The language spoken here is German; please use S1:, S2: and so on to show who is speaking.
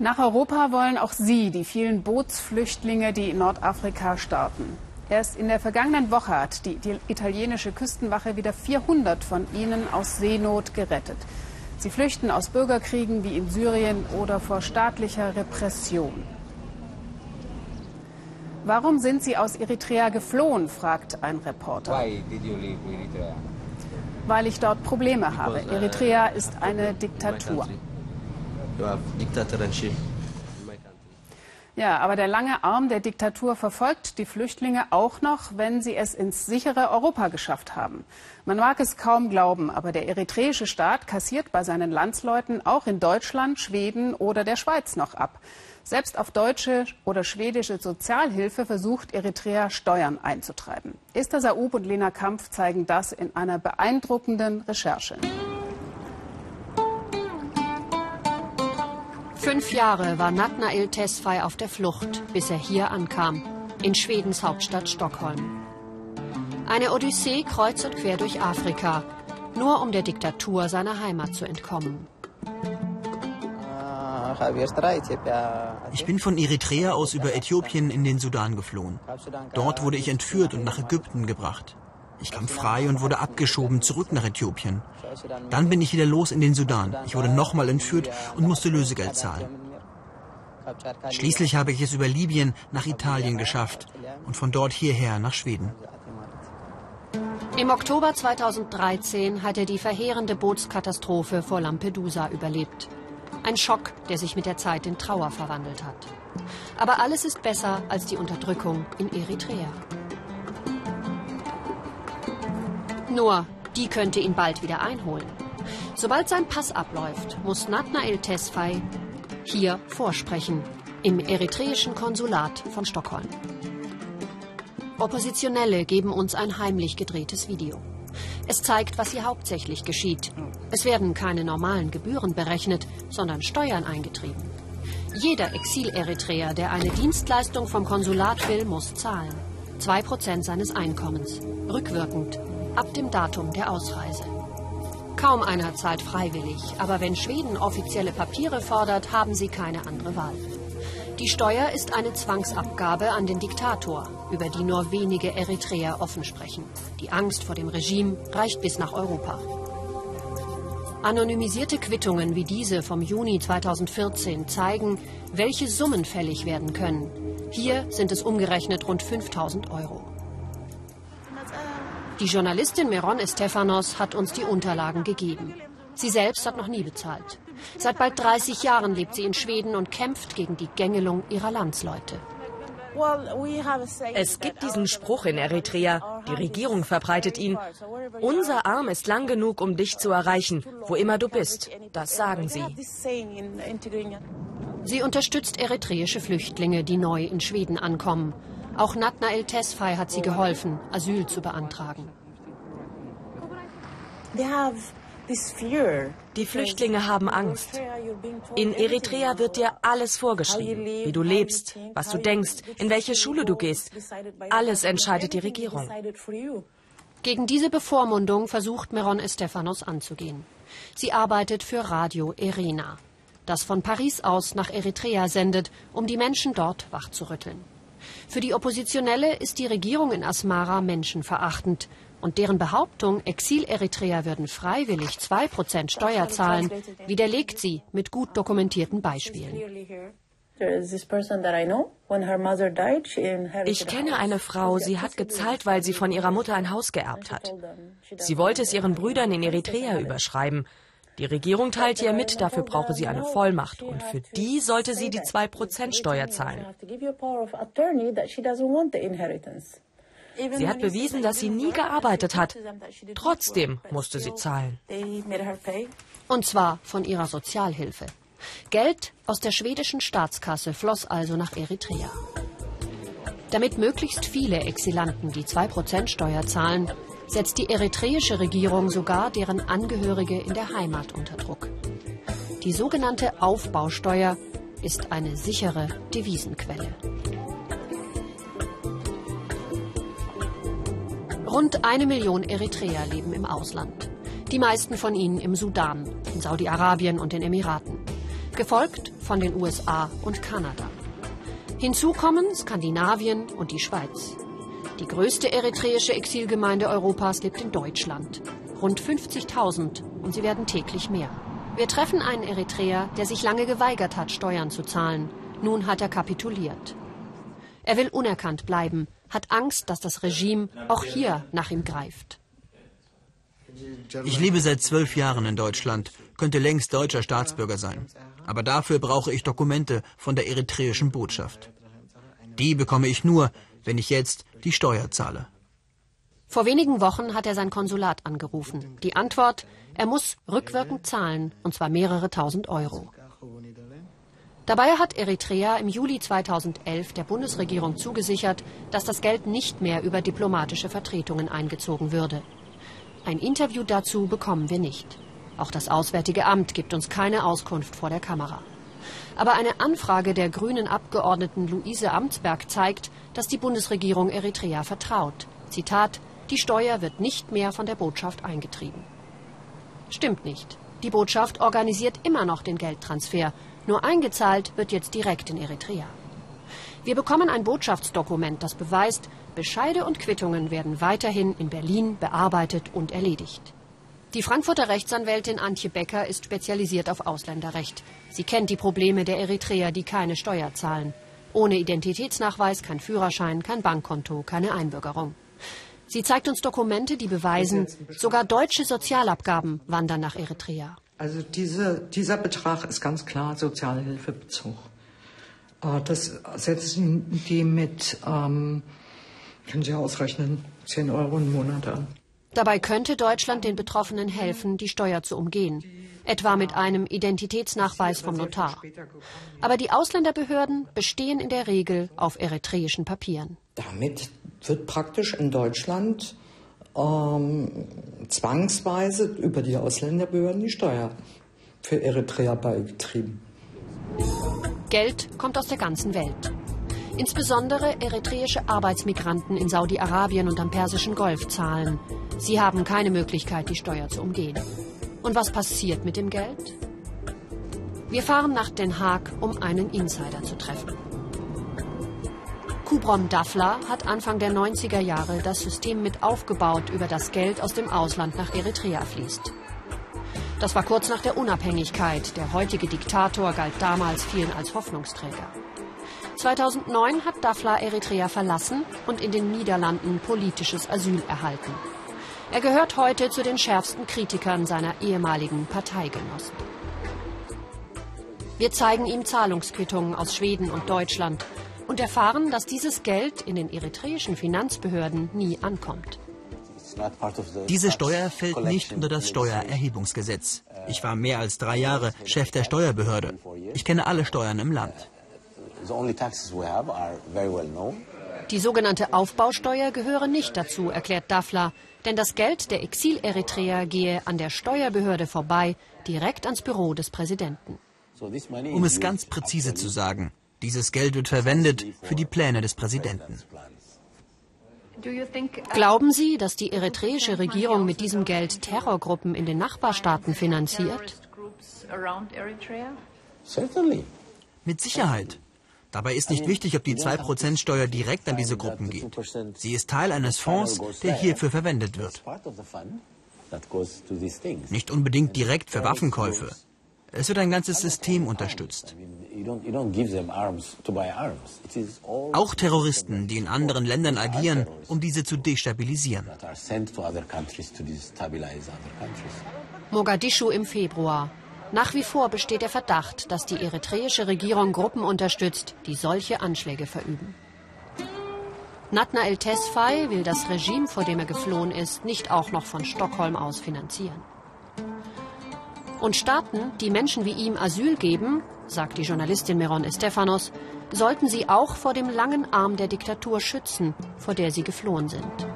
S1: Nach Europa wollen auch sie die vielen Bootsflüchtlinge, die in Nordafrika starten. Erst in der vergangenen Woche hat die, italienische Küstenwache wieder 400 von ihnen aus Seenot gerettet. Sie flüchten aus Bürgerkriegen wie in Syrien oder vor staatlicher Repression. Warum sind Sie aus Eritrea geflohen, fragt ein Reporter. Weil ich dort Probleme habe.
S2: uh,
S1: Eritrea ist eine Diktatur. Ja, aber der lange Arm der Diktatur verfolgt die Flüchtlinge auch noch, wenn sie es ins sichere Europa geschafft haben. Man mag es kaum glauben, aber der eritreische Staat kassiert bei seinen Landsleuten auch in Deutschland, Schweden oder der Schweiz noch ab. Selbst auf deutsche oder schwedische Sozialhilfe versucht Eritrea Steuern einzutreiben. Esther Saub und Lena Kampf zeigen das in einer beeindruckenden Recherche.
S3: Fünf Jahre war Natnael Tesfaye auf der Flucht, bis er hier ankam, in Schwedens Hauptstadt Stockholm. Eine Odyssee kreuz und quer durch Afrika, nur um der Diktatur seiner Heimat zu entkommen.
S4: Ich bin von Eritrea aus über Äthiopien in den Sudan geflohen. Dort wurde ich entführt und nach Ägypten gebracht. Ich kam frei und wurde abgeschoben zurück nach Äthiopien. Dann bin ich wieder los in den Sudan. Ich wurde nochmal entführt und musste Lösegeld zahlen. Schließlich habe ich es über Libyen nach Italien geschafft und von dort hierher nach Schweden.
S3: Im Oktober 2013 hat er die verheerende Bootskatastrophe vor Lampedusa überlebt. Ein Schock, der sich mit der Zeit in Trauer verwandelt hat. Aber alles ist besser als die Unterdrückung in Eritrea. Nur, die könnte ihn bald wieder einholen. Sobald sein Pass abläuft, muss Natnael Tesfaye hier vorsprechen, im eritreischen Konsulat von Stockholm. Oppositionelle geben uns ein heimlich gedrehtes Video. Es zeigt, was hier hauptsächlich geschieht. Es werden keine normalen Gebühren berechnet, sondern Steuern eingetrieben. Jeder Exil-Eritreer, der eine Dienstleistung vom Konsulat will, muss zahlen. Zwei Prozent seines Einkommens. Rückwirkend. Ab dem Datum der Ausreise. Kaum einer zahlt freiwillig, aber wenn Schweden offizielle Papiere fordert, haben sie keine andere Wahl. Die Steuer ist eine Zwangsabgabe an den Diktator, über die nur wenige Eritreer offen sprechen. Die Angst vor dem Regime reicht bis nach Europa. Anonymisierte Quittungen wie diese vom Juni 2014 zeigen, welche Summen fällig werden können. Hier sind es umgerechnet rund 5000 Euro. Die Journalistin Meron Estefanos hat uns die Unterlagen gegeben. Sie selbst hat noch nie bezahlt. Seit bald 30 Jahren lebt sie in Schweden und kämpft gegen die Gängelung ihrer Landsleute.
S5: Es gibt diesen Spruch in Eritrea, die Regierung verbreitet ihn. Unser Arm ist lang genug, um dich zu erreichen, wo immer du bist. Das sagen sie.
S3: Sie unterstützt eritreische Flüchtlinge, die neu in Schweden ankommen. Auch Natnael Tesfaye hat sie geholfen, Asyl zu beantragen.
S5: Die Flüchtlinge haben Angst. In Eritrea wird dir alles vorgeschrieben, wie du lebst, was du denkst, in welche Schule du gehst. Alles entscheidet die Regierung.
S3: Gegen diese Bevormundung versucht Meron Estefanos anzugehen. Sie arbeitet für Radio Erena, das von Paris aus nach Eritrea sendet, um die Menschen dort wachzurütteln. Für die Oppositionelle ist die Regierung in Asmara menschenverachtend und deren Behauptung, Exil-Eritreer würden freiwillig 2% Steuer zahlen, widerlegt sie mit gut dokumentierten Beispielen.
S5: Ich kenne eine Frau, sie hat gezahlt, weil sie von ihrer Mutter ein Haus geerbt hat. Sie wollte es ihren Brüdern in Eritrea überschreiben. Die Regierung teilt ihr mit, dafür brauche sie eine Vollmacht und für die sollte sie die 2% Steuer zahlen. Sie hat bewiesen, dass sie nie gearbeitet hat. Trotzdem musste sie zahlen.
S3: Und zwar von ihrer Sozialhilfe. Geld aus der schwedischen Staatskasse floss also nach Eritrea. Damit möglichst viele Exilanten die 2% Steuer zahlen, setzt die eritreische Regierung sogar deren Angehörige in der Heimat unter Druck. Die sogenannte Aufbausteuer ist eine sichere Devisenquelle. Rund eine Million Eritreer leben im Ausland. Die meisten von ihnen im Sudan, in Saudi-Arabien und den Emiraten. Gefolgt von den USA und Kanada. Hinzu kommen Skandinavien und die Schweiz. Die größte eritreische Exilgemeinde Europas lebt in Deutschland. Rund 50.000 und sie werden täglich mehr. Wir treffen einen Eritreer, der sich lange geweigert hat, Steuern zu zahlen. Nun hat er kapituliert. Er will unerkannt bleiben, hat Angst, dass das Regime auch hier nach ihm greift.
S4: Ich lebe seit zwölf Jahren in Deutschland, könnte längst deutscher Staatsbürger sein. Aber dafür brauche ich Dokumente von der eritreischen Botschaft. Die bekomme ich nur, wenn ich jetzt die Steuer zahle.
S3: Vor wenigen Wochen hat er sein Konsulat angerufen. Die Antwort, er muss rückwirkend zahlen, und zwar mehrere tausend Euro. Dabei hat Eritrea im Juli 2011 der Bundesregierung zugesichert, dass das Geld nicht mehr über diplomatische Vertretungen eingezogen würde. Ein Interview dazu bekommen wir nicht. Auch das Auswärtige Amt gibt uns keine Auskunft vor der Kamera. Aber eine Anfrage der grünen Abgeordneten Luise Amtsberg zeigt, dass die Bundesregierung Eritrea vertraut. Zitat, die Steuer wird nicht mehr von der Botschaft eingetrieben. Stimmt nicht. Die Botschaft organisiert immer noch den Geldtransfer. Nur eingezahlt wird jetzt direkt in Eritrea. Wir bekommen ein Botschaftsdokument, das beweist, Bescheide und Quittungen werden weiterhin in Berlin bearbeitet und erledigt. Die Frankfurter Rechtsanwältin Antje Becker ist spezialisiert auf Ausländerrecht. Sie kennt die Probleme der Eritreer, die keine Steuer zahlen. Ohne Identitätsnachweis kein Führerschein, kein Bankkonto, keine Einbürgerung. Sie zeigt uns Dokumente, die beweisen, sogar deutsche Sozialabgaben wandern nach Eritrea.
S2: Also diese, dieser Betrag ist ganz klar Sozialhilfebezug. Äh, das setzen die mit ähm, können Sie ausrechnen, 10 Euro im Monat an.
S3: Dabei könnte Deutschland den Betroffenen helfen, die Steuer zu umgehen, etwa mit einem Identitätsnachweis vom Notar. Aber die Ausländerbehörden bestehen in der Regel auf eritreischen Papieren.
S2: Damit wird praktisch in Deutschland ähm, zwangsweise über die Ausländerbehörden die Steuer für Eritrea beigetrieben.
S3: Geld kommt aus der ganzen Welt. Insbesondere eritreische Arbeitsmigranten in Saudi-Arabien und am Persischen Golf zahlen. Sie haben keine Möglichkeit, die Steuer zu umgehen. Und was passiert mit dem Geld? Wir fahren nach Den Haag, um einen Insider zu treffen. Kubrom Dafla hat Anfang der 90er Jahre das System mit aufgebaut, über das Geld aus dem Ausland nach Eritrea fließt. Das war kurz nach der Unabhängigkeit. Der heutige Diktator galt damals vielen als Hoffnungsträger. 2009 hat Dafla Eritrea verlassen und in den Niederlanden politisches Asyl erhalten. Er gehört heute zu den schärfsten Kritikern seiner ehemaligen Parteigenossen. Wir zeigen ihm Zahlungsquittungen aus Schweden und Deutschland und erfahren, dass dieses Geld in den eritreischen Finanzbehörden nie ankommt.
S4: Diese Steuer fällt nicht unter das Steuererhebungsgesetz. Ich war mehr als drei Jahre Chef der Steuerbehörde. Ich kenne alle Steuern im Land.
S3: Die sogenannte Aufbausteuer gehöre nicht dazu, erklärt Dafla, denn das Geld der Exil-Eritreer gehe an der Steuerbehörde vorbei, direkt ans Büro des Präsidenten.
S4: Um es ganz präzise zu sagen, dieses Geld wird verwendet für die Pläne des Präsidenten.
S3: Glauben Sie, dass die eritreische Regierung mit diesem Geld Terrorgruppen in den Nachbarstaaten finanziert?
S4: Mit Sicherheit. Dabei ist nicht wichtig, ob die 2% Steuer direkt an diese Gruppen geht. Sie ist Teil eines Fonds, der hierfür verwendet wird. Nicht unbedingt direkt für Waffenkäufe. Es wird ein ganzes System unterstützt. Auch Terroristen, die in anderen Ländern agieren, um diese zu destabilisieren.
S3: Mogadischu im Februar. Nach wie vor besteht der Verdacht, dass die eritreische Regierung Gruppen unterstützt, die solche Anschläge verüben. Natna El Tesfay will das Regime, vor dem er geflohen ist, nicht auch noch von Stockholm aus finanzieren. Und Staaten, die Menschen wie ihm Asyl geben, sagt die Journalistin Meron Estefanos, sollten sie auch vor dem langen Arm der Diktatur schützen, vor der sie geflohen sind.